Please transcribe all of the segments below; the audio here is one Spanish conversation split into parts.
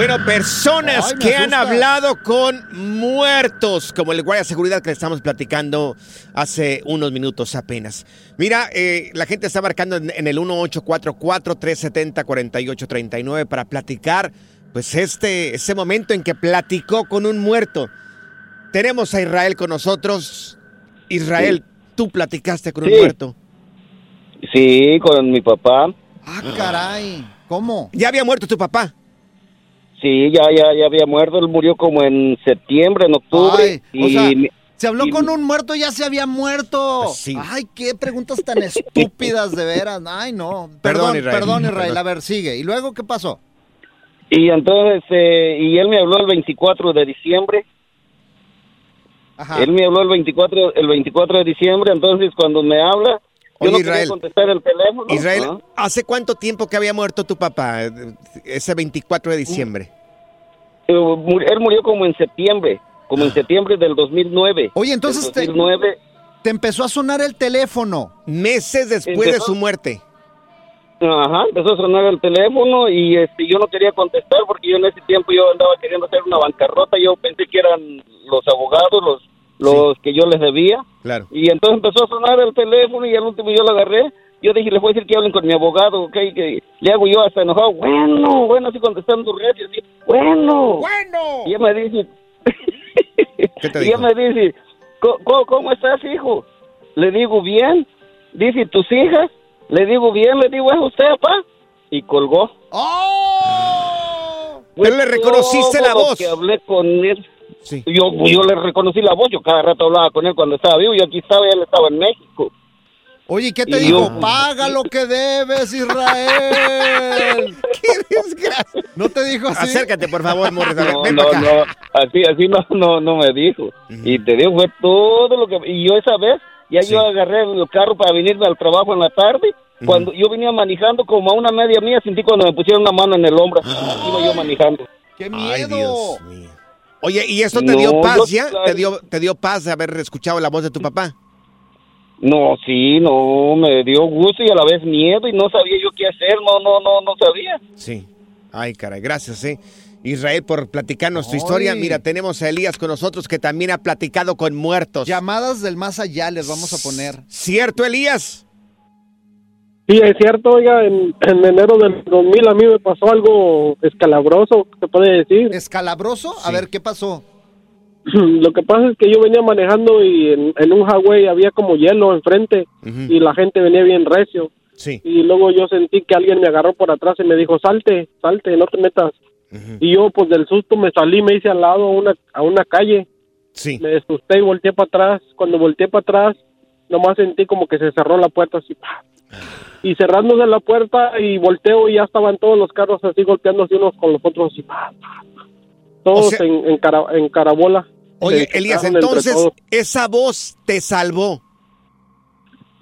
Bueno, personas Ay, que han hablado con muertos, como el guardia de seguridad que le estamos platicando hace unos minutos apenas. Mira, eh, la gente está marcando en, en el 1844-370-4839 para platicar, pues, este, ese momento en que platicó con un muerto. Tenemos a Israel con nosotros. Israel, tú platicaste con un muerto. Sí, con mi papá. Ah, caray. ¿Cómo? ¿Ya había muerto tu papá? Sí, ya, ya, ya había muerto. Él murió como en septiembre, en octubre. Ay, o y sea, mi- se habló y- con un muerto, ya se había muerto. Pues sí. Ay, qué preguntas tan estúpidas de veras. Ay, no. Perdón, Perdón, Israel. perdón, Israel. A ver, sigue. ¿Y luego qué pasó? Y entonces, eh, y él me habló el 24 de diciembre. Ajá. Él me habló el 24, el 24 de diciembre. Entonces, cuando me habla, yo Oye, no Israel. quería contestar el teléfono. Israel. ¿hace cuánto tiempo que había muerto tu papá? Ese 24 de diciembre. Eh, Él murió como en septiembre, como en septiembre del 2009. Oye, entonces te, 2009. te empezó a sonar el teléfono. Meses después de su muerte. Ajá, empezó a sonar el teléfono y este, yo no quería contestar porque yo en ese tiempo yo andaba queriendo hacer una bancarrota. Yo pensé que eran los abogados los los que yo les debía. Claro. Y entonces empezó a sonar el teléfono y al último yo lo agarré. Yo dije, les voy a decir que hablen con mi abogado, ¿ok? Que le hago yo hasta enojado. Bueno, bueno, así contestando recio, así. Bueno. ¡Bueno! Y ella me dice, ¿Qué te y ella me dice, "¿Cómo- ¿cómo, cómo estás, hijo? Le digo, bien. Dice, ¿tus hijas? Le digo, bien. Le digo, ¿es usted, papá? Y colgó. ¡Oh! Pero le reconociste la voz. que hablé con él. Sí. Yo, yo le reconocí la voz. Yo cada rato hablaba con él cuando estaba vivo. Yo aquí estaba y él estaba en México. Oye, ¿y ¿qué te Y dijo? yo- Paga lo que debes, Israel. ¡Qué desgracia! ¿No te dijo así? Acércate, por favor, Morris. a ver, No, ven no, para acá. no, así, así no, no, no me dijo. Y te digo, fue todo lo que... Y yo esa vez, ya Sí. yo agarré el carro para venirme al trabajo en la tarde. Cuando yo venía manejando como a una media mía, sentí cuando me pusieron una mano en el hombro. Iba yo manejando. ¡Qué Ay, miedo! Dios mío. Oye, ¿y esto te No, dio paz yo- ya? ¿Te dio, ¿Te dio paz de haber escuchado la voz de tu papá? No, sí, no, me dio gusto y a la vez miedo y no sabía yo qué hacer, no, no, no, no sabía. Sí. Ay, caray, gracias, sí. Israel, por platicarnos tu historia. Mira, tenemos a Elías con nosotros que también ha platicado con muertos. Llamadas del más allá les vamos a poner. ¿Cierto, Elías? Sí, es cierto, oiga, en, en enero del 2000 a mí me pasó algo escalabroso, se puede decir. ¿Escalabroso? A ver, ¿qué pasó? Lo que pasa es que yo venía manejando y en, en un highway había como hielo enfrente y la gente venía bien recio. Sí. Y luego yo sentí que alguien me agarró por atrás y me dijo, salte, salte, no te metas. Y yo pues del susto me salí, me hice al lado a una, a una calle. Sí. Me asusté y volteé para atrás. Cuando volteé para atrás, nomás sentí como que se cerró la puerta así. Y cerrándose la puerta y volteo y ya estaban todos los carros así golpeándose unos con los otros. ¡pa! Todos O sea- en, en, cara- en carabola. Oye, Elías, entonces esa voz te salvó.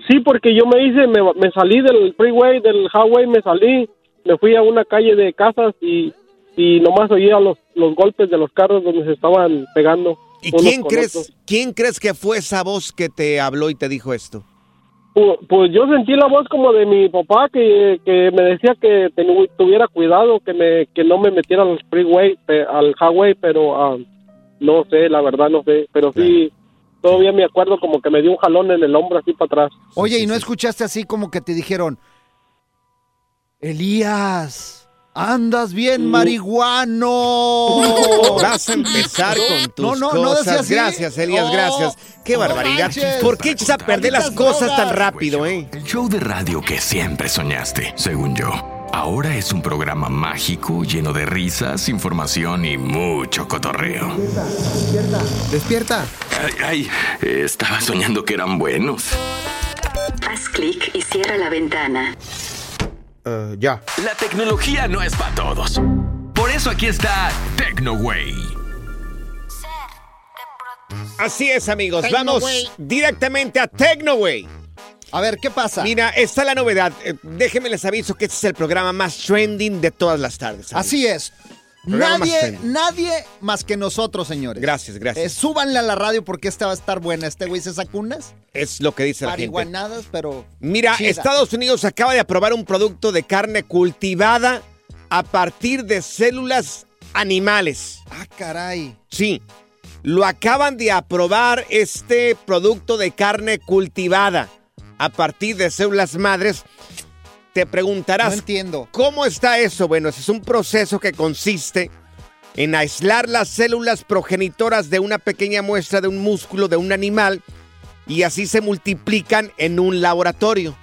Sí, porque yo me hice, me, me salí del freeway, del highway, me salí, me fui a una calle de casas y, y nomás oía los, los golpes de los carros donde se estaban pegando. ¿Y quién crees, otros. quién crees que fue esa voz que te habló y te dijo esto? Pu- Pues, yo sentí la voz como de mi papá que, que me decía que tuviera cuidado, que me que no me metiera al freeway, al highway, pero ah, no sé, la verdad no sé, pero sí, todavía me acuerdo como que me dio un jalón en el hombro así para atrás. Oye, ¿y no escuchaste así como que te dijeron, Elías, andas bien marihuano? Vas a empezar con tus No, no, no cosas. así. gracias, Elías, No, gracias. Qué no barbaridad. manches. ¿Por qué echas a perder las cosas tan rápido, eh? El show de radio que siempre soñaste, según yo. Ahora es un programa mágico lleno de risas, información y mucho cotorreo. Despierta. Ay, ay, estaba soñando que eran buenos. Haz clic y cierra la ventana. Ya. La tecnología no es para todos. Por eso aquí está TecnoWay. Así es, amigos. Vamos directamente a Tecnoway. A ver, ¿qué pasa? Mira, está la novedad. Eh, déjenme les aviso que este es el programa más trending de todas las tardes. amigos. Así es. Programa más Nadie, nadie más que nosotros, señores. Gracias, gracias. Eh, súbanle a la radio porque esta va a estar buena. Este güey se saca unas Es lo que dice la gente. pero. Mira, chida. Estados Unidos acaba de aprobar un producto de carne cultivada a partir de células animales. Ah, caray. Sí, lo acaban de aprobar este producto de carne cultivada a partir de células madres. Te preguntarás, No entiendo. ¿cómo está eso? Bueno, ese es un proceso que consiste en aislar las células progenitoras de una pequeña muestra de un músculo de un animal y así se multiplican en un laboratorio.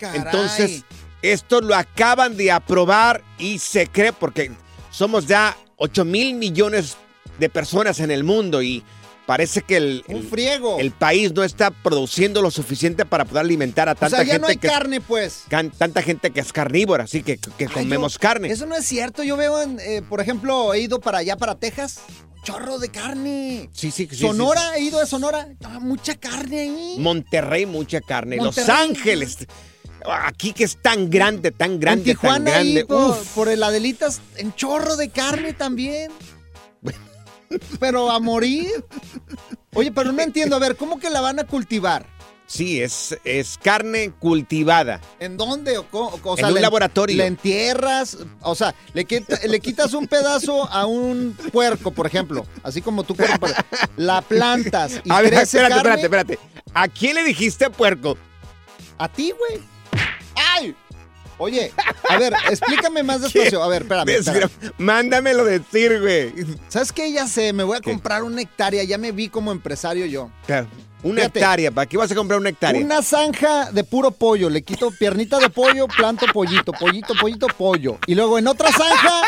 Caray. Entonces, esto lo acaban de aprobar y se cree porque somos ya 8 mil millones de personas en el mundo y parece que el, Un el- friego. el país no está produciendo lo suficiente para poder alimentar a o tanta sea, ya gente no hay que carne, pues. can- tanta gente que es carnívora, así que, que Ay, comemos yo- carne. Eso no es cierto. Yo veo, en, eh, por ejemplo, he ido para allá, para Texas. Chorro de carne. Sí, sí, sí, Sonora, he ido a Sonora. Ah, mucha carne ahí. Monterrey, mucha carne. Los. Ángeles. Aquí que es tan grande, tan en grande, tan Tijuana, grande. ahí, por, Uf. por el Adelitas, en chorro de carne también. Pero a morir. Oye, pero no entiendo. A ver, ¿cómo que la van a cultivar? Sí, es, es carne cultivada. ¿En dónde? O, En sea, un le- laboratorio. Le entierras, o sea, le, quita- le quitas un pedazo a un puerco, por ejemplo, así como tú puerco, la plantas y A ver, espérate, carne. espérate, espérate. ¿A quién le dijiste puerco? A ti, güey. ¡Ay! Oye, a ver, explícame más despacio. A ver, espérame. espérame. Mándamelo decir, güey. ¿Sabes qué? Ya sé, me voy a comprar una hectárea. Ya me vi como empresario yo. Claro, Una Fíjate. hectárea. ¿Para qué vas a comprar una hectárea? Una zanja de puro pollo. Le quito piernita de pollo, planto pollito, pollito, pollito, pollo. Y luego en otra zanja,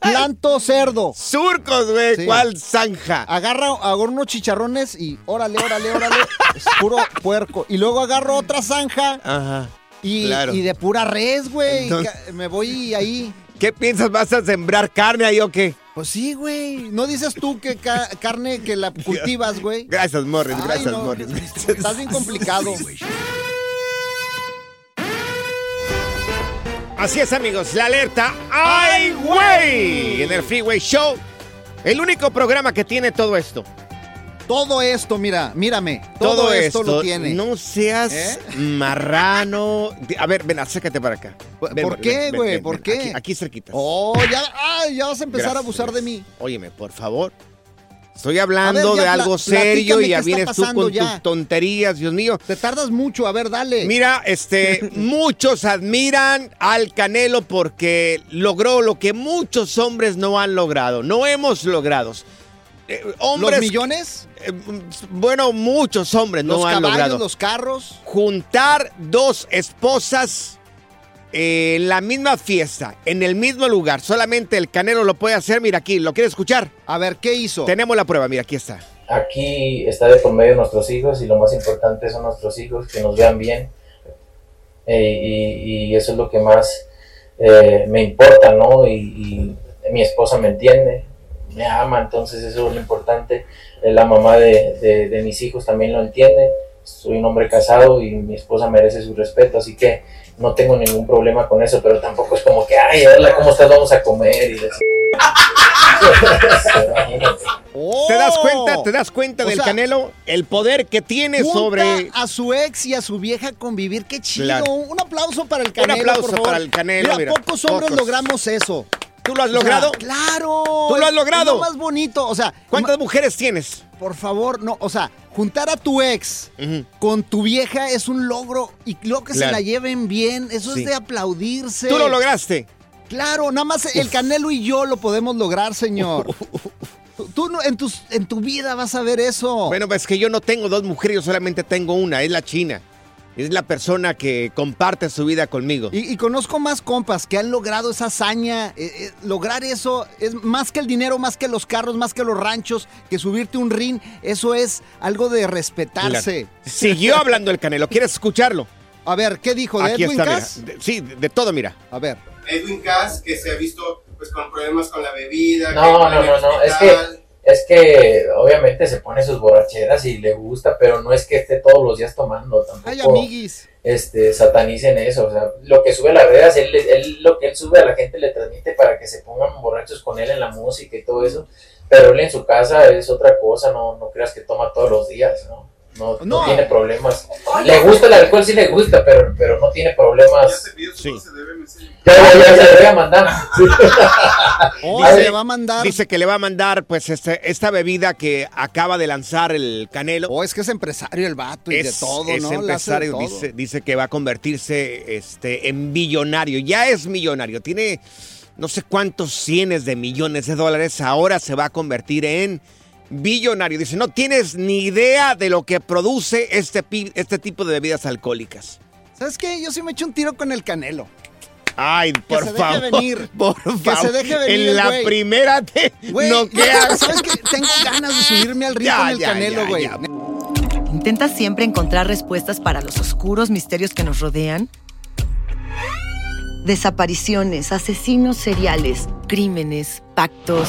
planto cerdo. Surcos, güey. Sí. ¿Cuál zanja? Agarra, agarro unos chicharrones y órale, órale, órale. Es puro puerco. Y luego agarro otra zanja Ajá. Y, Claro. y de pura res, güey. Me voy ahí. ¿Qué piensas? ¿Vas a sembrar carne ahí o qué? Pues sí, güey. ¿No dices tú que ca- carne que la cultivas, güey? Gracias, Morris. Ay, Gracias, no, Morris. Estás bien complicado. Así es, amigos. La alerta. ¡Ay, güey! En el Freeway Show. El único programa que tiene todo esto. Todo esto, mira, mírame. Todo, Todo, esto, esto, lo tiene. no seas ¿Eh? marrano. A ver, ven, acércate para acá. Ven, ¿Por ven, qué, güey? ¿Por qué? Aquí, aquí cerquita. Oh, ya, ay, ya vas a empezar a abusar de mí. Óyeme, por favor. Estoy hablando ver, de algo serio y ya vienes tú con ya. tus tonterías, Dios mío. Te tardas mucho, a ver, dale. Mira, este, muchos admiran al Canelo porque logró lo que muchos hombres no han logrado, no hemos logrado. Eh, hombres, ¿Los millones? eh, bueno, muchos hombres ¿Los no han caballos, logrado. los carros? Juntar dos esposas eh, en la misma fiesta, en el mismo lugar. Solamente el Canelo lo puede hacer. Mira aquí, ¿lo quieres escuchar? A ver, ¿qué hizo? Tenemos la prueba, mira, aquí está. Aquí está de por medio nuestros hijos y lo más importante son nuestros hijos, que nos vean bien. Eh, y, y eso es lo que más eh, me importa, ¿no? Y, y mi esposa me entiende, me ama, entonces eso es lo importante. Eh, La mamá de, de- de mis hijos también lo entiende. Soy un hombre casado y mi esposa merece su respeto, así que no tengo ningún problema con eso, pero tampoco es como que, ay, hola, ¿cómo estás? Vamos a comer y. Imagínate. ¿Te das cuenta? ¿Te das cuenta. O del sea, Canelo? El poder que tiene Junta sobre... a su ex y a su vieja convivir. Qué chido. Claro. Un aplauso para el Canelo. aplauso por favor. para el Canelo, Mira, mira, pocos hombres pocos. logramos eso. ¿Tú lo has O sea, logrado? claro. ¿Tú lo has logrado? Es lo más bonito. O sea, ¿Cuántas mujeres tienes? por favor, no. O sea, juntar a tu ex con tu vieja es un logro y luego que se la lleven bien, eso Sí. es de aplaudirse. ¿Tú lo lograste? Claro, nada más el Canelo y yo lo podemos lograr, señor. Tú- Tú no- en, tus, en tu vida vas a ver eso. Bueno, pues que yo no tengo dos mujeres, yo solamente tengo una, es la china. Es la persona que comparte su vida conmigo. Y, y conozco más compas que han logrado esa hazaña. eh, eh, lograr eso es más que el dinero, más que los carros, más que los ranchos, que subirte un ring. Eso es algo de respetarse. Siguió hablando el Canelo, ¿quieres escucharlo? A ver, ¿qué dijo de Aquí Edwin está, Cass? mira. De- sí, de, de todo, mira. A ver. Edwin Cass, que se ha visto pues con problemas con la bebida. No, no, no, no, es que, es que obviamente se pone sus borracheras y le gusta, pero no es que esté todos los días tomando tampoco. Ay, amiguis. Este, satanicen eso, o sea, lo que sube a las redes, él, él- lo que él sube a la gente le transmite para que se pongan borrachos con él en la música y todo eso, pero él en su casa es otra cosa, no, no creas que toma todos los días, ¿no? No, no No. tiene problemas. Le gusta el alcohol, sí le gusta, pero, pero no tiene problemas. Sí. Ya, ya, ya, se voy a mandar. Oh, Dice- le va a mandar. Dice que le va a mandar pues este- esta bebida que acaba de lanzar el Canelo. Oh, es que es empresario el vato y de todo, es ¿no? Le empresario, todo. dice, dice que va a convertirse este, en millonario. Ya es millonario, tiene no sé cuántos cientos de millones de dólares. Ahora se va a convertir en billonario. Dice, no tienes ni idea de lo que produce este, este tipo de bebidas alcohólicas. ¿Sabes qué? Yo sí me echo un tiro con el Canelo. Ay, por se deje favor. venir. Por Que favor. se deje venir En el la primera te Güey, noqueas. ¿sabes qué? Tengo ganas de subirme al Ya, con el ya, Canelo, güey. ¿Intentas siempre encontrar respuestas para los oscuros misterios que nos rodean? Desapariciones, asesinos seriales, crímenes, pactos.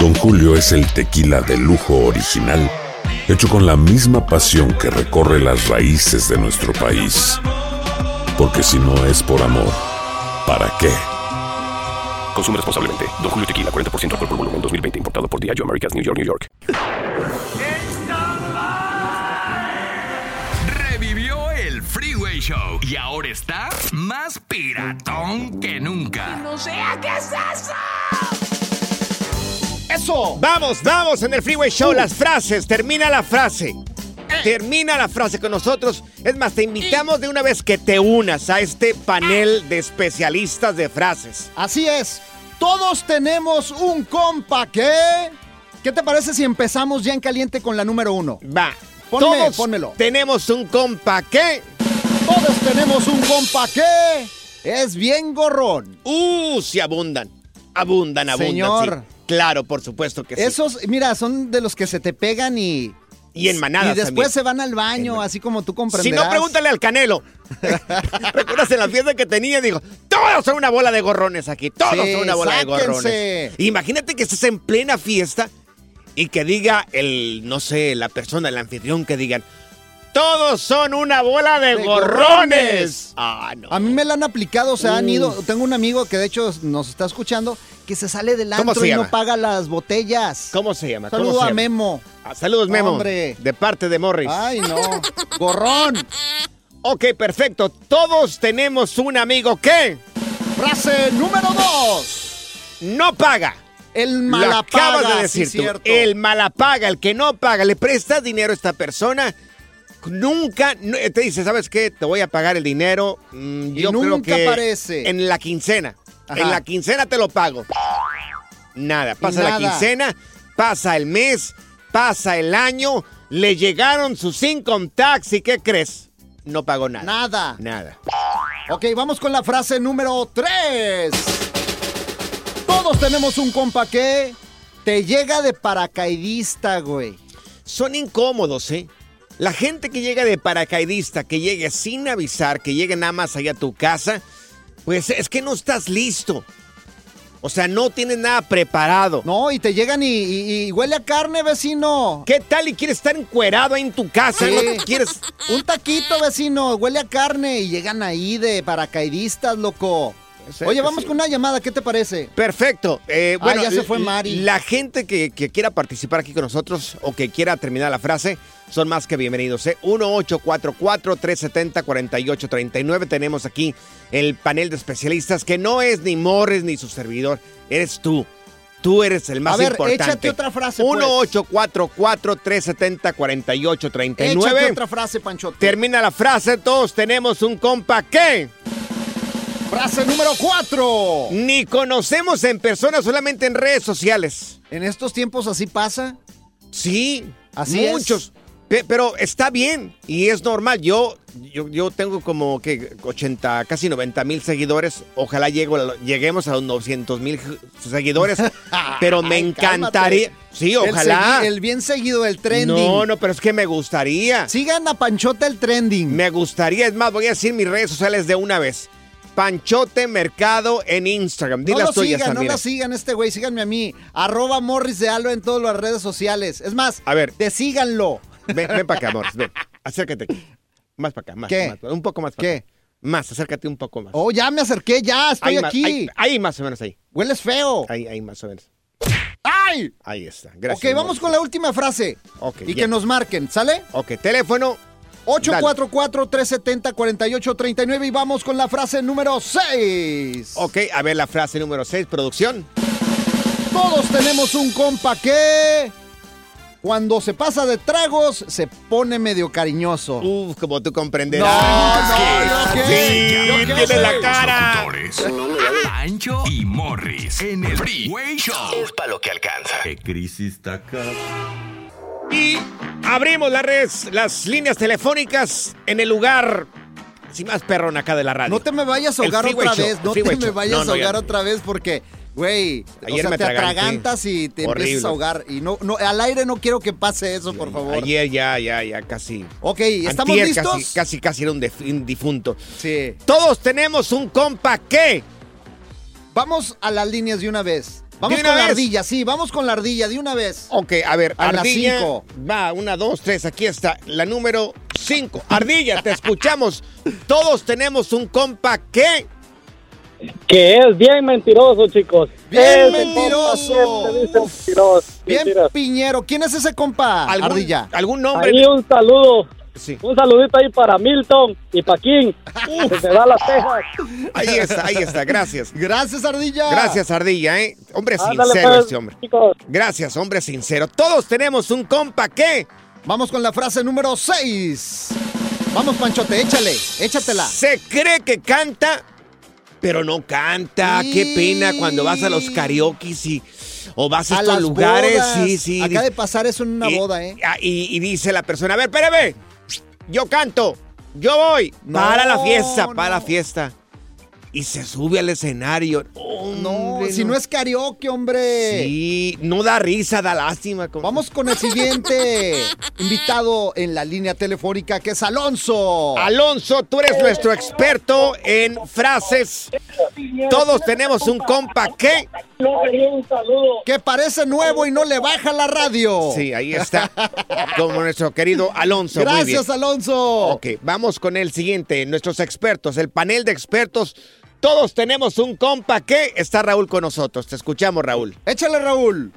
Don Julio es el tequila de lujo original, hecho con la misma pasión que recorre las raíces de nuestro país. Porque si no es por amor, ¿para qué? Consume responsablemente. Don Julio Tequila, 40% alcohol por volumen, 2020. Importado por Diageo Americas, New York, New York. Revivió el Freeway Show y ahora está más piratón que nunca. no sea qué es eso. Eso. Vamos, vamos en el Freeway Show. Las frases. Termina la frase. Termina la frase con nosotros. Es más, te invitamos de una vez que te unas a este panel de especialistas de frases. Así es. Todos tenemos un compa que... ¿Qué te parece si empezamos ya en caliente con la número uno? Va. Ponme, Todos pónmelo. Tenemos un compa que... Todos tenemos un compa que... Es bien gorrón. Uh, sí abundan. Abundan, abundan. Señor. sí. Claro, por supuesto que sí. Esos, mira, son de los que se te pegan y... Y en manadas Y después también. se van al baño, así como tú Si comprenderás. no, pregúntale al Canelo. ¿Recuerdas en la fiesta que tenía? Dijo, todos son una bola de gorrones aquí. Todos Sí, son una bola sáquense. de gorrones. Imagínate que estés en plena fiesta y que diga el, no sé, la persona, el anfitrión, que digan, todos son una bola de, De gorrones. gorrones. Ah, no. A mí me la han aplicado, o sea, han Uf. ido. Tengo un amigo que de hecho nos está escuchando que se sale del ¿Cómo antro y llama? no paga las botellas. ¿Cómo se llama? ¿Cómo Saludo se a llama? Memo. Ah, saludos, Memo. Hombre. De parte de Morris. Ay, no. Gorrón. Ok, perfecto. Todos tenemos un amigo que Frase número dos. no paga. El Lo malapaga. acabas de sí, decir tú. cierto. El malapaga, el que no paga, le prestas dinero a esta persona. Nunca no- te dice, ¿sabes qué? Te voy a pagar el dinero. mm, creo nunca que aparece. En la quincena. Ajá. En la quincena te lo pago. Nada. Pasa la quincena, pasa el mes, pasa el año. Le llegaron sus income tax y ¿qué crees? No pagó nada. Nada. Nada. Ok, vamos con la frase número 3. Todos tenemos un compa que te llega de paracaidista, güey. Son incómodos, ¿eh? La gente que llega de paracaidista, que llegue sin avisar, que llegue nada más allá a tu casa, pues es que no estás listo. O sea, no tienes nada preparado. No, y te llegan y, y- y huele a carne, vecino. ¿Qué tal y quieres estar encuerado ahí en tu casa? Sí. ¿No quieres? Un taquito, vecino, huele a carne y llegan ahí de paracaidistas, loco. Oye, vamos sí. con una llamada, ¿qué te parece? Perfecto. Eh, Ah, bueno, ya se fue Mari. La gente que, que quiera participar aquí con nosotros o que quiera terminar la frase son más que bienvenidos. ¿eh? 1-844-370-4839. Tenemos aquí el panel de especialistas que no es ni Morris ni su servidor. Eres tú. Tú eres el más A ver, importante. échate otra frase, pues. 1-844-370-4839. Échate otra frase, Panchote. Termina la frase. Todos tenemos un compa que... Frase número 4. Ni conocemos en persona, solamente en redes sociales. ¿En estos tiempos así pasa? Sí, Así es. muchos. Pe- Pero está bien y es normal. Yo, yo, yo tengo como que 80, casi 90 mil seguidores. Ojalá llego lleguemos a los 900 mil seguidores. pero me Ay, encantaría. cálmate. Sí, El ojalá. segui- El, bien seguido, el trending. No, no, pero es que me gustaría. Sigan a Panchote el trending. Me gustaría. Es más, voy a decir mis redes sociales de una vez. Panchote Mercado en Instagram. Di no las lo tuyas, sigan, no lo sigan este güey, síganme a mí. Arroba Morris de Alo en todas las redes sociales. Es más, A ver. te síganlo. Ven, ven para acá, Morris, ven. Acércate aquí. Más para acá, más. ¿Qué? más, un poco más para ¿Qué? acá. Más, acércate un poco más. Oh, ya me acerqué, ya, estoy Ahí más, aquí. ahí, ahí más o menos ahí. Hueles feo. Ahí, ahí más o menos. ¡Ay! Ahí está. Gracias. ok, vamos Morris. con la última frase. Ok, y bien. que nos marquen, ¿sale? Ok, teléfono. 844-370-4839 y vamos con la frase número 6. Ok, a ver la frase número 6, producción. Todos tenemos un compa que cuando se pasa de tragos se pone medio cariñoso. Uf, como tú comprenderás. No, no, ¿yo qué? Sí, ¿Yo qué tiene la cara. Pancho y Morris en el Freeway Show. Es para lo que alcanza. ¿Qué crisis está acá? Y abrimos las redes, las líneas telefónicas en el lugar sin más perrón acá de la radio. No te me vayas a ahogar otra Show, vez, no te me vayas No, no, a ahogar otra vez porque, güey, o sea, me te atragantas y te Horrible. empiezas a ahogar. Y no, no, al aire no quiero que pase eso, por favor. Ayer ya, ya, ya casi. Ok, ¿estamos Antier listos? Casi, casi, casi era un, def- un difunto. Sí. Todos tenemos un compa que. Vamos a las líneas de una vez. Vamos ¿De una con la ardilla, sí, vamos con la ardilla de una vez. Ok, a ver, A las Ardilla. cinco. Va, una, dos, tres, aquí está. La número cinco. Ardilla, te escuchamos. Todos tenemos un compa que. Que es bien mentiroso, chicos. Bien Ese mentiroso. mentiroso. Bien. Piñero. ¿Quién es ese compa? ¿Algún, Ardilla. ¿Algún nombre? Ahí un saludo. Sí. Un saludito ahí para Milton y para King. Que se da las tejas. Ahí está, ahí está. Gracias. Gracias, Ardilla. Gracias, Ardilla, ¿eh? Hombre Ándale, sincero pues, este hombre. chicos. Gracias, hombre sincero. Todos tenemos un compa que Vamos con la frase número 6. Vamos, Panchote, échale, échatela. se cree que canta, pero no canta. Qué pena cuando vas a los karaoke y o vas a, A estos las lugares. bodas. Sí, sí. Acaba de pasar eso en una y- boda, ¿eh? ah, Y, y dice la persona, a ver, espérame, yo canto, yo voy. No, para la fiesta, para la fiesta. Y se sube al escenario. No, Hombre, si no es karaoke, hombre. Sí, no da risa, da lástima. Vamos con el siguiente invitado en la línea telefónica, que es Alonso. Alonso, tú eres nuestro experto en frases. Todos tenemos un compa que... Que parece nuevo y no le baja la radio. Sí, ahí está. Como nuestro querido Alonso. Gracias, Alonso. Ok, vamos con el siguiente. Nuestros expertos, el panel de expertos. Todos tenemos un compa que está Raúl con nosotros. Te escuchamos, Raúl. Échale, Raúl.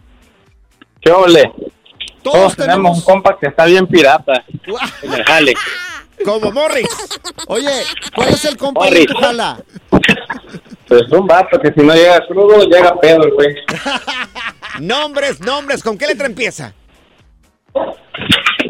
¿Qué ole? Todos, Todos tenemos un compa que está bien pirata en el jale. Como Morris. Oye, ¿cuál es el compa de Morris. tu jala? Pues un vato que si no llega crudo, llega pedo, el güey. Nombres, nombres. ¿Con qué letra empieza?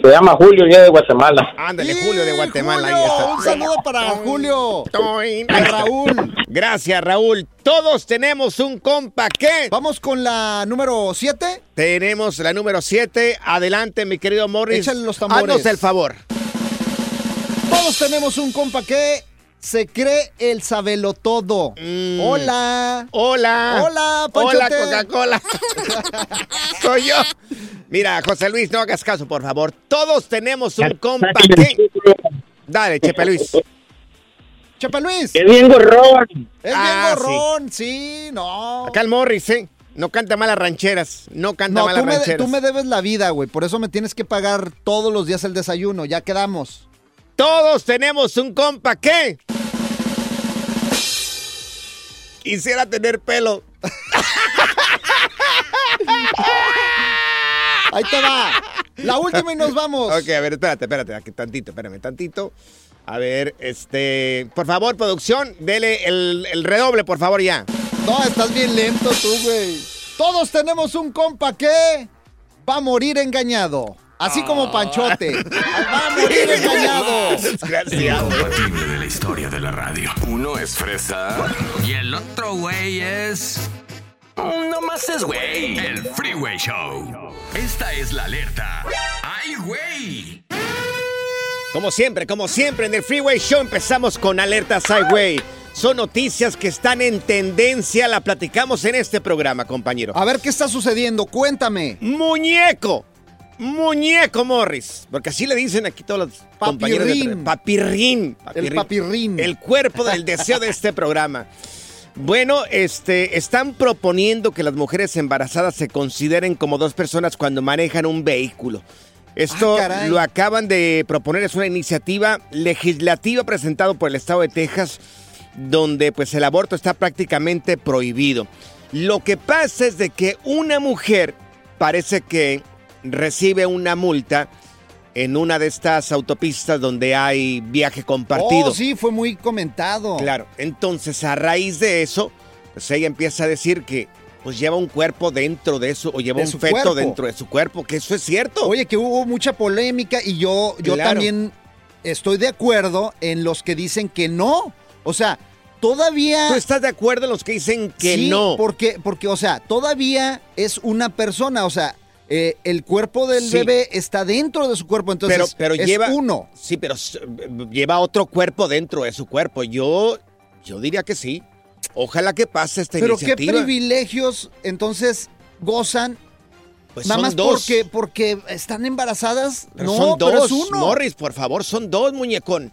Se llama Julio, ya de Guatemala. Ándale, Julio de Guatemala. Julio, ahí está. un saludo para Julio. Toin. A Raúl. Gracias, Raúl. Todos tenemos un compa que... Vamos con la número 7. Tenemos la número 7. Adelante, mi querido Morris. Échale los tambores. Haznos el favor. Todos tenemos un compa que se cree el sabelotodo. Hola. Mm. Hola. Hola, Hola, Panchote. Coca-Cola. Soy yo. Mira, José Luis, no hagas caso, por favor. Todos tenemos un compa que... Dale, Chepe Luis. Chepe Luis. Es bien gorrón. Es Ah, bien gorrón, sí. no. Acá el Morris, ¿eh? No canta malas rancheras. No canta No, malas tú me, rancheras. tú me debes la vida, güey. Por eso me tienes que pagar todos los días el desayuno. Ya quedamos. Todos tenemos un compa que... Quisiera tener pelo. Ahí te va. La última y nos vamos. Ok, a ver, espérate, espérate, aquí tantito, espérame, tantito. A ver, este, por favor, producción, dele el, el redoble, por favor, ya. No, estás bien lento tú, güey. Todos tenemos un compa que va a morir engañado. Así Ah. como Panchote. Va a morir engañado. Desgraciado. Incompatible de la historia de la radio. Uno es fresa y el otro güey es. No más es güey. El Freeway Show. Esta es la alerta. ¡Ay, güey! Como siempre, como siempre, en el Freeway Show empezamos con Alerta Sideway. Son noticias que están en tendencia, la platicamos en este programa, compañero. A ver qué está sucediendo. Cuéntame. Muñeco. Muñeco Morris. Porque así le dicen aquí todos los compañeros. de Papirrín. papirrín. El papirrín. El cuerpo del deseo de este programa. Bueno, este, están proponiendo que las mujeres embarazadas se consideren como dos personas cuando manejan un vehículo. Esto Ah, lo acaban de proponer, es una iniciativa legislativa presentada por el estado de Texas, donde pues el aborto está prácticamente prohibido. Lo que pasa es de que una mujer parece que recibe una multa en una de estas autopistas donde hay viaje compartido. Oh, sí, fue muy comentado. Claro, entonces a raíz de eso, pues ella empieza a decir que pues lleva un cuerpo dentro de eso o lleva De un feto cuerpo. dentro de su cuerpo, que eso es cierto. Oye, que hubo mucha polémica y yo, yo Claro. también estoy de acuerdo en los que dicen que no. O sea, todavía... ¿Tú estás de acuerdo en los que dicen que Sí, no? Porque, porque, o sea, todavía es una persona, o sea, eh, el cuerpo del Sí. bebé está dentro de su cuerpo, entonces pero pero es lleva uno. Sí, pero lleva otro cuerpo dentro de su cuerpo. Yo yo diría que sí. Ojalá que pase esta Pero qué iniciativa. privilegios entonces gozan Pues nada más dos. porque porque están embarazadas. Pero no, son dos, pero es uno. Morris, por favor, son dos, muñecón.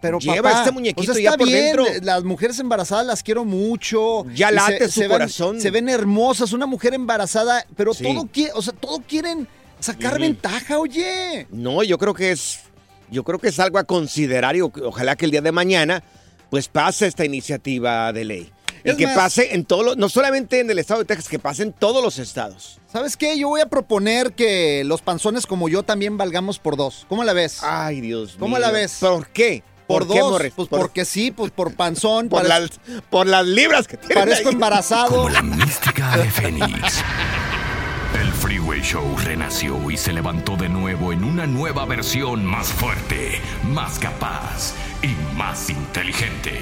Pero Lleva papá, este muñequito o sea, ya por bien, dentro. Las mujeres embarazadas las quiero mucho. Ya late su ven- corazón. se ven hermosas, una mujer embarazada, pero Sí. todo o sea, todo quieren sacar ventaja, oye. No, yo creo que es, yo creo que es algo a considerar y ojalá que el día de mañana, pues pase esta iniciativa de ley. Y que más- pase en todos los, no solamente en el estado de Texas, que pase en todos los estados. ¿Sabes qué? Yo voy a proponer que los panzones como yo también valgamos por dos. ¿Cómo la ves? Ay, Dios ¿Cómo mío. la ves? ¿Por qué? Por, ¿Por qué, dos. Morris? Pues Por- porque sí, pues por panzón. Por, las, por las libras que tiene. Parezco embarazado. Como la mística de Fénix. El Freeway Show renació y se levantó de nuevo en una nueva versión más fuerte, más capaz y más inteligente.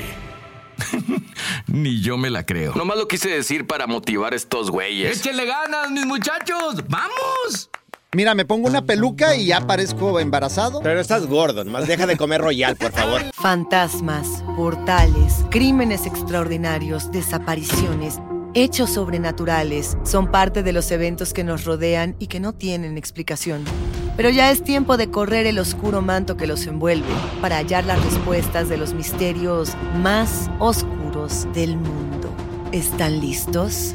Ni yo me la creo. Nomás lo quise decir para motivar a estos güeyes. ¡Échenle ganas, mis muchachos! ¡Vamos! Mira, me pongo una peluca y ya parezco embarazado. Pero estás gordo, nomás deja de comer royal, por favor. Fantasmas, portales, crímenes extraordinarios, desapariciones, hechos sobrenaturales son parte de los eventos que nos rodean y que no tienen explicación. Pero ya es tiempo de correr el oscuro manto que los envuelve para hallar las respuestas de los misterios más oscuros del mundo. ¿Están listos?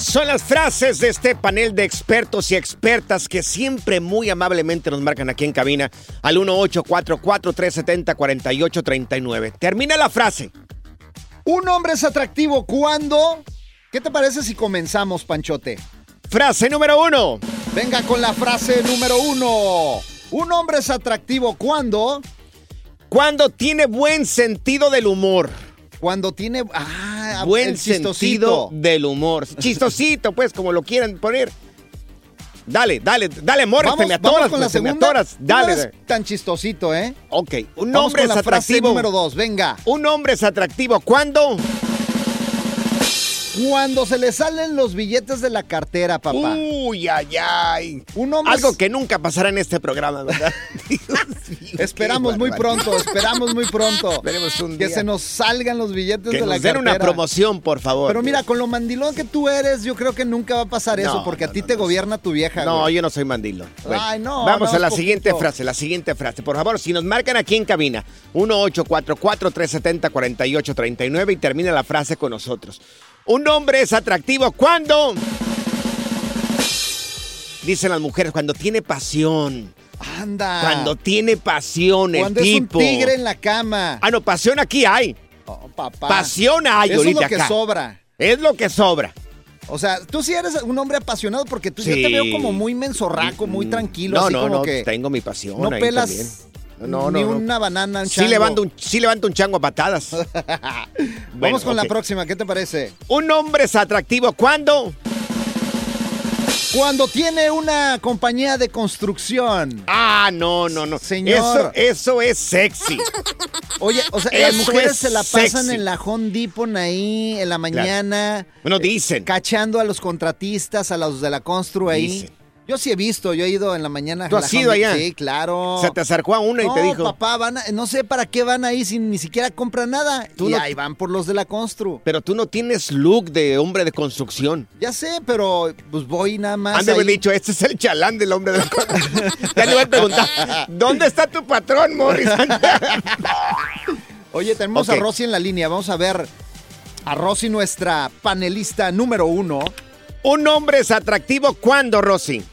Son las frases de este panel de expertos y expertas que siempre muy amablemente nos marcan aquí en cabina al 1844-370-4839. Termina la frase. Un hombre es atractivo cuando... ¿Qué te parece si comenzamos, Panchote? Frase número uno. Venga con la frase número uno. Un hombre es atractivo cuando... Cuando tiene buen sentido del humor. Cuando tiene... Ah, buen sentido chistosito. del humor. Chistosito, pues, como lo quieran poner. Dale, dale, dale, Morris, te me vamos atoras, con la pues, me atoras. No Dale. es tan chistosito, ¿eh? Ok, un Vamos hombre con es la frase atractivo. número dos, venga. Un hombre es atractivo cuando Cuando se le salen los billetes de la cartera, papá. Uy, ay, ay. Un hombre Algo que nunca pasará en este programa, ¿verdad? Esperamos muy pronto, esperamos muy pronto. Esperemos un que día. se nos salgan los billetes que de la nos den cartera. una promoción, por favor. Pero mira, con lo mandilón que tú eres, yo creo que nunca va a pasar eso, No, porque a ti te gobierna tu vieja. No, güey. yo no soy mandilo. Bueno, Ay, no, Vamos a la siguiente frase, la siguiente frase. Por favor, si nos marcan aquí en cabina, 1844-370-4839 y termina la frase con nosotros. Un hombre es atractivo cuando... Dicen las mujeres, cuando tiene pasión. Anda. Cuando tiene pasión el Cuando tipo. es un tigre en la cama. Ah, no, pasión aquí hay. Oh, papá. Pasión hay Eso es lo que acá. sobra. Es lo que sobra. O sea, tú sí eres un hombre apasionado porque tú yo Sí. te veo como muy mensorraco, muy tranquilo, No, así no, como no, que tengo mi pasión no ahí pelas también. No, ni no, no. una banana, un Sí chango. levanto, un, sí levanto un chango a patadas. Vamos con la próxima, ¿qué te parece? Un hombre es atractivo cuando... Cuando tiene una compañía de construcción. Ah, no, no, no. Señor. Eso, eso es sexy. Oye, o sea, las mujeres es se la pasan sexy. en la Home Depot ahí en la mañana. Bueno, dicen. Cachando a los contratistas, a los de la constru ahí. Dicen. Yo sí he visto, yo he ido en la mañana. ¿Tú has ido allá? Sí, claro. Se te acercó a uno y te dijo... papá, van a- no sé para qué van ahí si ni siquiera compran nada. Tú y no- ahí van por los de la constru. Pero tú no tienes look de hombre de construcción. Ya sé, pero pues voy nada más. Han de haber dicho, este es el chalán del hombre de la construcción. ya le voy a preguntar, ¿dónde está tu patrón, Morris? Oye, tenemos a Rosy en la línea. Vamos a ver a Rosy, nuestra panelista número uno. Un hombre es atractivo cuando, Rosy.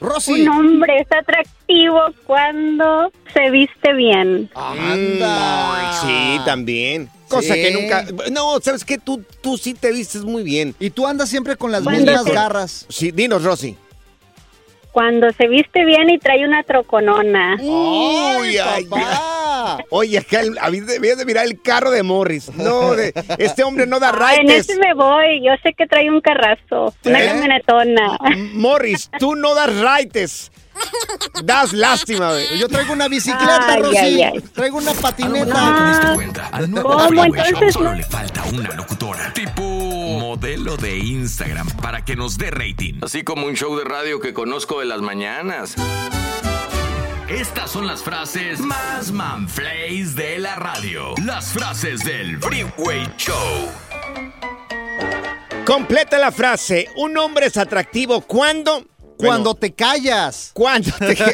Rosy. Un hombre es atractivo cuando se viste bien. Anda. Sí, también. Cosa Sí. que nunca. No, sabes que tú, tú sí te vistes muy bien. Y tú andas siempre con las Bueno, mismas garras. Sí, dinos, Rosy. Cuando se viste bien y trae una troconona. Uy, ay, papá. Oye, acá debías de mirar el carro de Morris. No, de- este hombre no da Ah, en raites. ese me voy. Yo sé que trae un carrazo, una ¿Eh? camionetona. Morris, tú no das raites. Das lástima, güey. Yo traigo una bicicleta, Ay, Rosy. ay, ay. Traigo una patineta. te diste cuenta. Al nuevo ¿Cómo? Entonces solo no- le falta una locutora. Tipo modelo de Instagram para que nos dé rating. Así como un show de radio que conozco de las mañanas. Estas son las frases más manflays de la radio. Las frases del Freeway Show. Completa la frase. Un hombre es atractivo cuando. Cuando te callas. Cuando te.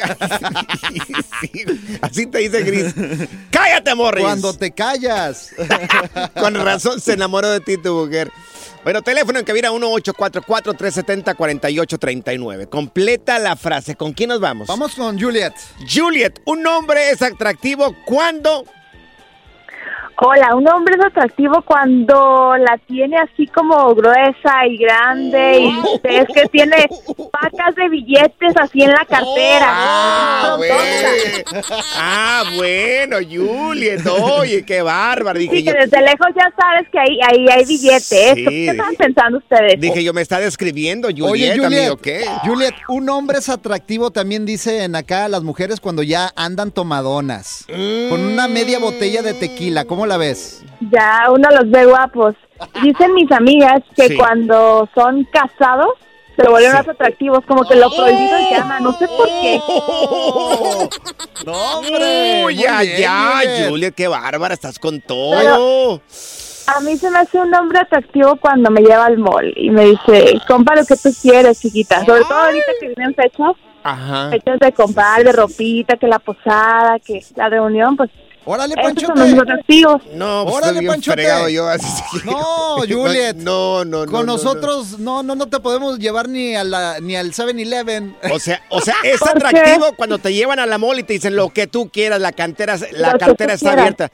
Sí, así te dice Gris. ¡Cállate, Morris! Cuando te callas. Con razón se enamoró de ti tu mujer. Bueno, teléfono en cabina 1844-370-4839. Completa la frase. ¿Con quién nos vamos? Vamos con Juliet. Juliet, un hombre es atractivo cuando. Hola, un hombre es atractivo cuando la tiene así como gruesa y grande y ves que tiene pacas de billetes así en la cartera. Ah, Frondosa. bueno. Ah, bueno, Juliet. Oye, qué bárbaro. Dije Sí, yo. que desde lejos ya sabes que ahí, ahí hay billetes. Sí, ¿Qué estaban pensando ustedes? Dije yo, me está describiendo, Juliet, Oye, Juliet, amigo, ¿qué? Juliet, un hombre es atractivo también dicen acá las mujeres cuando ya andan tomadonas. Con una media botella de tequila, ¿cómo la ves? Ya uno los ve guapos. Dicen mis amigas que Sí. cuando son casados se vuelven más atractivos, como que lo prohibido llama, no sé por qué. No, hombre. Uy, muy ya, bien, ya, Juliet. Juliet. qué bárbara, estás con todo. A mí se me hace un hombre atractivo cuando me lleva al mall y me dice, compra lo que tú quieres, chiquita. Sobre todo ahorita que vienen fechas, Ajá. fechas de comprar, de ropita, que la posada, que la reunión, pues. Órale, esos Panchote. son los. No, pues Órale, Panchote. yo. Así, No, Juliet. No, no, no. Con no, nosotros no, no, no te podemos llevar ni a la, ni al 7-Eleven. no. O sea, o sea, es atractivo cuando te llevan a la mall y te dicen lo que tú quieras, la cantera, la Lo cartera está quieras. abierta.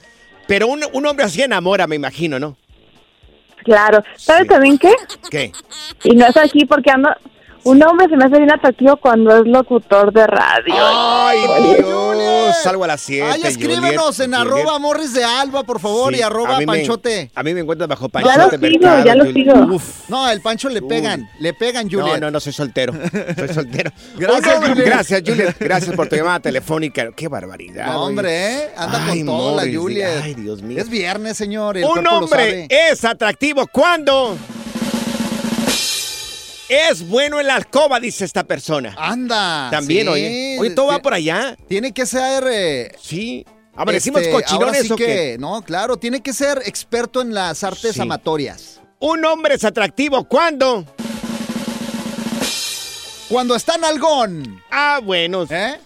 Pero un, un hombre así enamora, me imagino, ¿no? Claro. ¿Sabes también qué? ¿Qué? Y no es así porque ando... Un hombre se me hace bien atractivo cuando es locutor de radio. Ay, Dios, salgo a las 7. Ay, escríbenos en arroba Morris de Alba, por favor, y arroba Panchote. a mí me encuentras bajo Ya Panchote. lo sigo, Mercado, ya lo sigo. Uf. No, el Pancho le pegan, le pegan, No, Juliet. no, no, soy soltero. Soy soltero. Gracias, Juliet. Gracias, Juliet. Gracias por tu llamada telefónica. Qué barbaridad. No, hombre, ¿eh? Anda Ay, con todo Morris, la Juliet. Ay, Dios mío. Es viernes, señor. el Un hombre sabe. es atractivo cuando es bueno en la alcoba, dice esta persona. Anda. También, sí. oye. Oye, todo va por allá. Tiene que ser. eh, Sí. ¿Amanecimos este, cochinones sí o qué? que, No, claro, tiene que ser experto en las artes Sí. amatorias. Un hombre es atractivo cuando. Cuando está en algón. Ah, bueno. ¿Eh?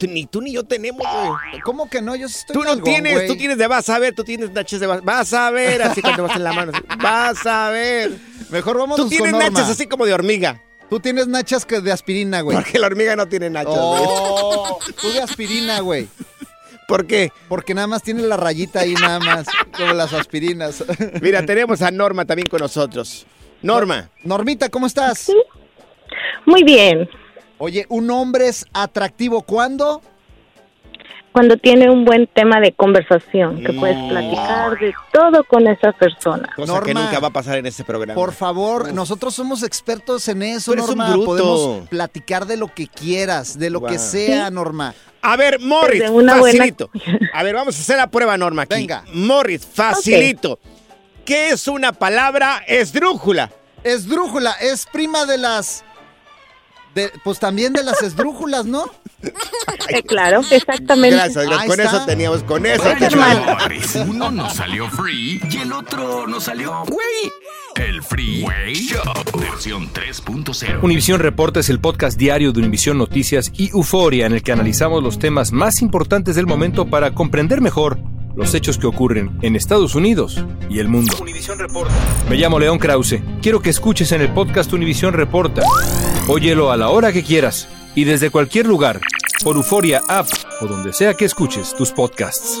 Ni tú ni yo tenemos, güey. ¿Cómo que no? Yo sí estoy Tú no tienes, güey. tú tienes de vas a ver, tú tienes nachas de vas, vas a ver, así cuando vas en la mano. así, Vas a ver. Mejor vamos Tú con tienes Norma. nachas así como de hormiga. Tú tienes nachas que de aspirina, güey. Porque la hormiga no tiene nachas. güey. Oh, tú de aspirina, güey. ¿Por qué? Porque nada más tiene la rayita ahí, nada más, como las aspirinas. Mira, tenemos a Norma también con nosotros. Norma. Normita, ¿cómo estás? Muy bien. Oye, un hombre es atractivo ¿cuándo? Cuando tiene un buen tema de conversación, que puedes platicar de todo con esa persona. Cosa que Norma, nunca va a pasar en este programa. Por favor, nosotros somos expertos en eso, un Norma. bruto. Podemos platicar de lo que quieras, de lo que sea, Norma. A ver, Morris, buena- facilito. A ver, vamos a hacer la prueba, Norma, aquí. Venga. Morris, facilito. ¿Qué es una palabra esdrújula? Esdrújula es prima de las... de- pues también de las esdrújulas, ¿no? Eh, claro, exactamente. Gracias, gracias. Con está. eso teníamos, con eso Bueno, teníamos. Morris, Uno nos salió free y el otro nos salió, güey. El Freeway Show, versión 3.0. Univisión Reporta es el podcast diario de Univisión Noticias y Euforia en el que analizamos los temas más importantes del momento para comprender mejor los hechos que ocurren en Estados Unidos y el mundo. Reporta. Me llamo León Krause. Quiero que escuches en el podcast Univisión Reporta. Óyelo a la hora que quieras y desde cualquier lugar, por Euforia App o donde sea que escuches tus podcasts.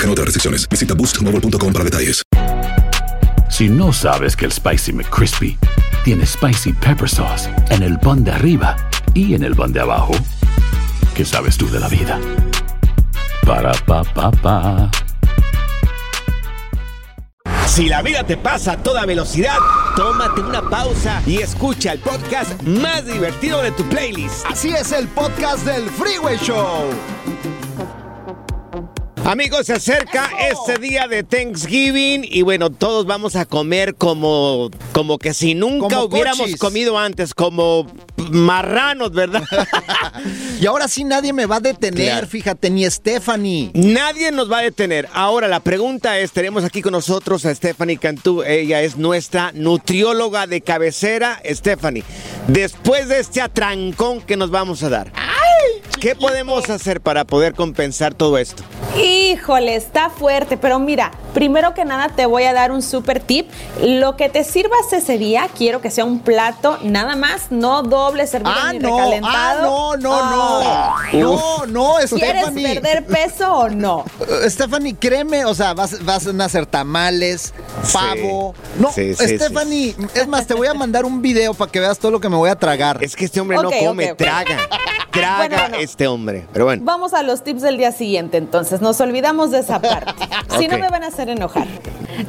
Aplican otras restricciones. Visita boostmobile.com para detalles. Si no sabes que el Spicy McCrispy tiene Spicy Pepper Sauce en el pan de arriba y en el pan de abajo, ¿qué sabes tú de la vida? Para, pa, pa, pa. Si la vida te pasa a toda velocidad, tómate una pausa y escucha el podcast más divertido de tu playlist. Así es el podcast del Freeway Show. Amigos, se acerca este día de Thanksgiving y bueno, todos vamos a comer como, como que si nunca Como hubiéramos cochis. comido antes, como marranos, ¿verdad? Y ahora sí nadie me va a detener, Claro. fíjate, ni Stephanie. Nadie nos va a detener. Ahora, la pregunta es, tenemos aquí con nosotros a Stephanie Cantú. Ella es nuestra nutrióloga de cabecera. Stephanie, después de este atrancón que nos vamos a dar, ¿qué podemos hacer para poder compensar todo esto? Híjole, está fuerte, pero mira, primero que nada te voy a dar un super tip. Lo que te sirvas ese día, quiero que sea un plato nada más, no doble servido Ah, ni no, recalentado. ah, no, no, no. Ay. No, no, ¿Quieres Stephanie. perder peso o no? Uh, Stephanie, créeme, o sea, vas, vas a hacer tamales, pavo. No, Sí, sí, Stephanie, es más, te voy a mandar un video para que veas todo lo que me voy a tragar. Es que este hombre no come, traga. Traga Bueno, no. este hombre. Pero bueno. Vamos a los tips del día siguiente, entonces nos olvidamos de esa parte. Si no me van a hacer enojar.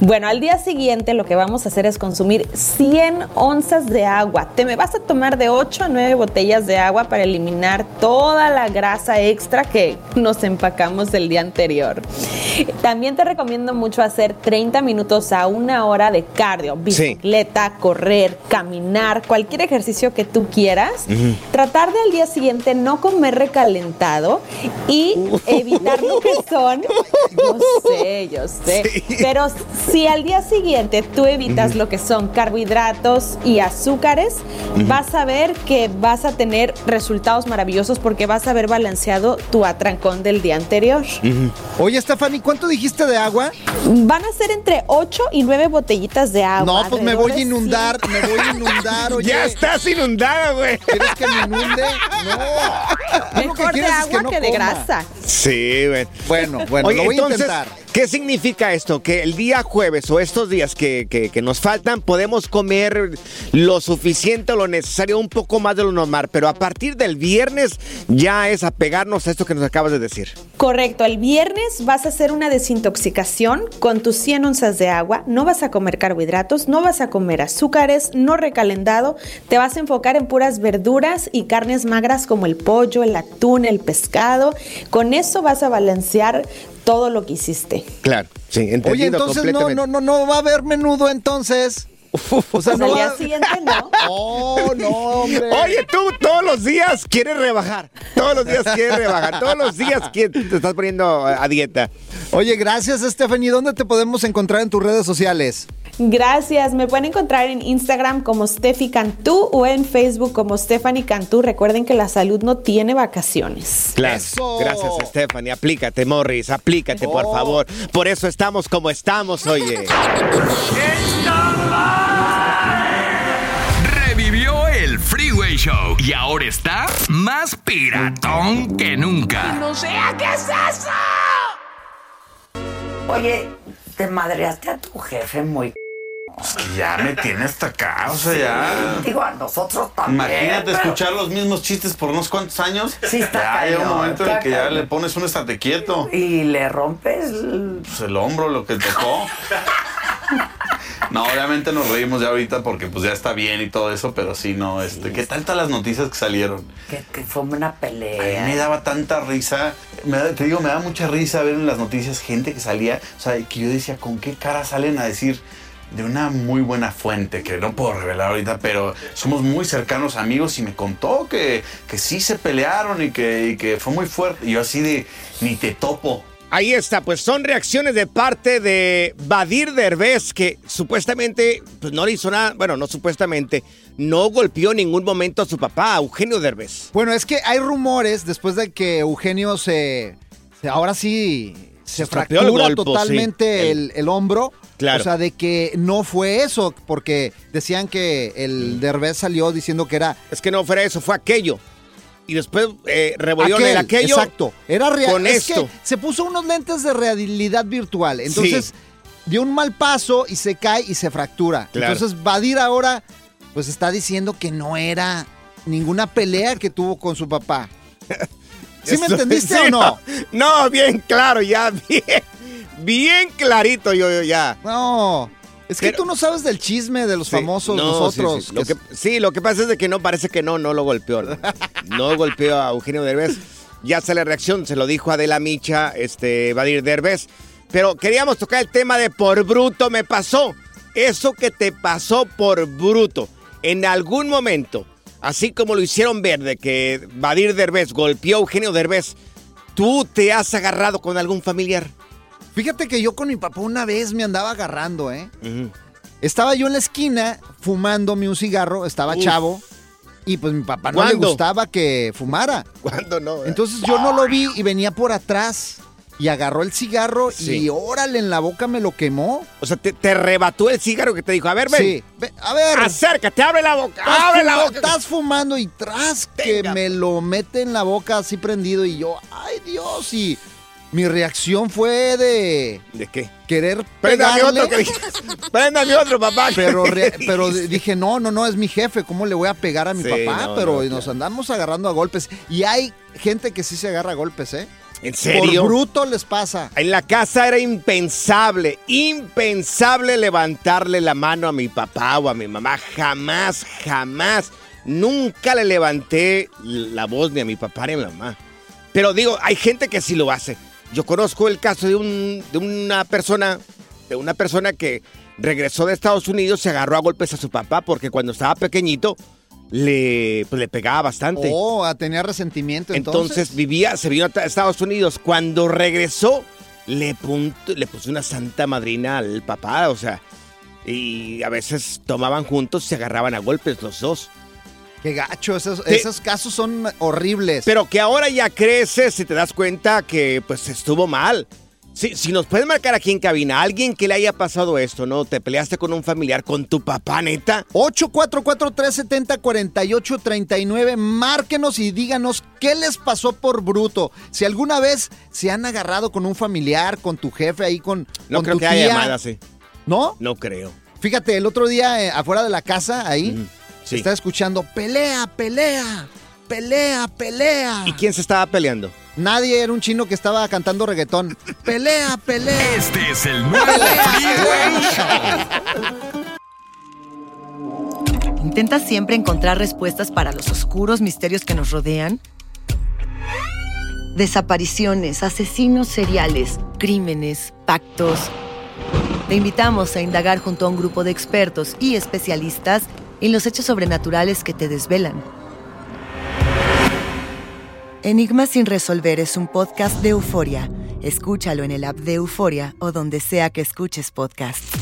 Bueno, al día siguiente lo que vamos a hacer es consumir 100 onzas de agua. Te me vas a tomar de 8 a 9 botellas de agua para eliminar toda la grasa extra que nos empacamos el día anterior. También te recomiendo mucho hacer 30 minutos a una hora de cardio, bicicleta, correr, caminar, cualquier ejercicio que tú quieras. Tratar de al día siguiente no comer recalentado y evitar lo que son. Yo sé, yo sé. Pero si al día siguiente tú evitas lo que son carbohidratos y azúcares, vas a ver que vas a tener resultados maravillosos porque vas a haber balanceado tu atrancón del día anterior. Oye, Stephanie, ¿cuánto dijiste de agua? Van a ser entre 8 y 9 botellitas de agua. No, pues me voy a inundar, 100. me voy a inundar, oye. Ya estás inundada, güey. ¿Quieres que me inunde? No. Mejor de agua no que de grasa. Sí. Bueno, bueno, Oye, lo voy entonces, a intentar. ¿Qué significa esto? Que el día jueves o estos días que, que- nos faltan podemos comer lo suficiente lo necesario, un poco más de lo normal, pero a partir del viernes ya es apegarnos a esto que nos acabas de decir. Correcto, el viernes vas a hacer una desintoxicación con tus 100 onzas de agua, no vas a comer carbohidratos, no vas a comer azúcares, no recalentado, te vas a enfocar en puras verduras y carnes magras como el pollo, el atún, el pescado, con eso vas a balancear todo lo que hiciste. Claro, sí, entendido Oye, entonces no, no, no, no va a haber menudo entonces. O sea, Pues no va- día siguiente no. Oh, no, hombre. Oye, tú todos los días quieres rebajar. Todos los días quieres rebajar. Todos los días quieres- te estás poniendo a a dieta. Oye, gracias, Stephanie. ¿Dónde te podemos encontrar en tus redes sociales? Gracias. Me pueden encontrar en Instagram como Steffi Cantú o en Facebook como Stephanie Cantú. Recuerden que la salud no tiene vacaciones. Claro. Gracias, Stephanie. Aplícate, Morris. Aplícate, por favor. Por eso estamos como estamos, oye. Revivió el Freeway Show y ahora está más piratón que nunca. No sea qué es eso. Oye, te madreaste a tu jefe muy. Es que ya me tiene hasta acá, o sea, ya. Digo, a nosotros también. Imagínate pero- escuchar los mismos chistes por unos cuantos años. Sí, está Ya llega un momento en que ya le pones un estate quieto. Y le rompes. el- Pues el hombro, lo que tocó. No, obviamente nos reímos ya ahorita porque pues ya está bien y todo eso, pero sí, no, este, ¿qué tal todas las noticias que salieron? Que, que fue una A mí pelea. me daba tanta risa, me da- te digo, me da mucha risa ver en las noticias gente que salía, o sea, que yo decía, ¿con qué cara salen a decir de una muy buena fuente, que no puedo revelar ahorita, pero somos muy cercanos amigos y me contó que, que sí se pelearon y que, y que fue muy fuerte. Y yo así de, ni te topo. Ahí está, pues son reacciones de parte de Badir Derbez, que supuestamente pues no le hizo nada, bueno, no supuestamente, no golpeó en ningún momento a su papá, a Eugenio Derbez. Bueno, es que hay rumores después de que Eugenio se. se- ahora sí. Se, el fractura totalmente sí. el, el hombro. Claro. O sea, de que no fue eso, porque decían que el Derbez salió diciendo que era. Es que no fuera eso, fue aquello. Y después eh, el aquel, aquello. Exacto. Era real. Con es esto. que se puso unos lentes de realidad virtual. Entonces, dio un mal paso y se cae y se fractura. Claro. Entonces, Badir ahora, pues está diciendo que no era ninguna pelea que tuvo con su papá. ¿Sí me entendiste sí, o no? No, bien claro, ya, bien, bien clarito yo, yo ya. No. Es que Pero- tú no sabes del chisme de los Sí, famosos, no, nosotros. Sí, sí. Lo que- sí, lo que pasa es de que no parece que no, no lo golpeó. No, No golpeó a Eugenio Derbez. Ya sale reacción, se lo dijo Adela Micha, este, Badir Derbez. Pero queríamos tocar el tema de por bruto me pasó. Eso que te pasó por bruto. En algún momento, así como lo hicieron ver de que Badir Derbez golpeó a Eugenio Derbez, ¿tú te has agarrado con algún familiar? Fíjate que yo con mi papá una vez me andaba agarrando, ¿eh? Estaba yo en la esquina fumándome un cigarro, estaba Uf. chavo. Y pues mi papá no le gustaba que fumara. ¿Cuándo no? Entonces yo no lo vi y venía por atrás. Y agarró el cigarro Sí. y órale, en la boca me lo quemó. O sea, te, te rebató el cigarro que te dijo, a ver, ven. Sí. Ve- a ver. Acércate, abre la boca, abre la boca. Estás fumando y tras que me lo mete en la boca así prendido y yo, ay Dios, y mi reacción fue de ¿De qué? querer Préndame pegarle. otro, que. Préndame otro, papá. Pero, re- pero dije, no, no, no, es mi jefe, ¿cómo le voy a pegar a mi Sí, papá? no, pero no, nos claro. andamos agarrando a golpes. Y hay gente que sí se agarra a golpes, ¿eh? ¿En serio? Por bruto les pasa. En la casa era impensable, impensable levantarle la mano a mi papá o a mi mamá. Jamás, jamás. Nunca le levanté la voz ni a mi papá ni a mi mamá. Pero digo, hay gente que sí lo hace. Yo conozco el caso de, un, de una persona, de una persona que regresó de Estados Unidos, se agarró a golpes a su papá porque cuando estaba pequeñito le, pues, le pegaba bastante. Oh, ah, tenía resentimiento entonces. Entonces vivía, se vino a Estados Unidos. Cuando regresó, le, punto- le puso una santa madrina al papá, o sea, y a veces tomaban juntos y se agarraban a golpes los dos. Qué gacho, esos, Sí. esos casos son horribles. Pero que ahora ya creces y te das cuenta que pues estuvo mal. Si, si nos pueden marcar aquí en cabina, alguien que le haya pasado esto, ¿no? Te peleaste con un familiar, con tu papá, neta. 844-370-4839. Márquenos y díganos qué les pasó por bruto. Si alguna vez se han agarrado con un familiar, con tu jefe ahí, con, No con creo tu que haya tía. llamada así. ¿No? No creo. Fíjate, el otro día eh, afuera de la casa, ahí, sí. estaba escuchando pelea, pelea, pelea, pelea. ¿Y quién se estaba peleando? Nadie era un chino que estaba cantando reggaetón. Pelea, pelea. Este es el nuevo. ¿Intentas siempre encontrar respuestas para los oscuros misterios que nos rodean? Desapariciones, asesinos seriales, crímenes, pactos. Te invitamos a indagar junto a un grupo de expertos y especialistas en los hechos sobrenaturales que te desvelan. Enigma sin resolver es un podcast de euforia. Escúchalo en el app de Euforia o donde sea que escuches podcast.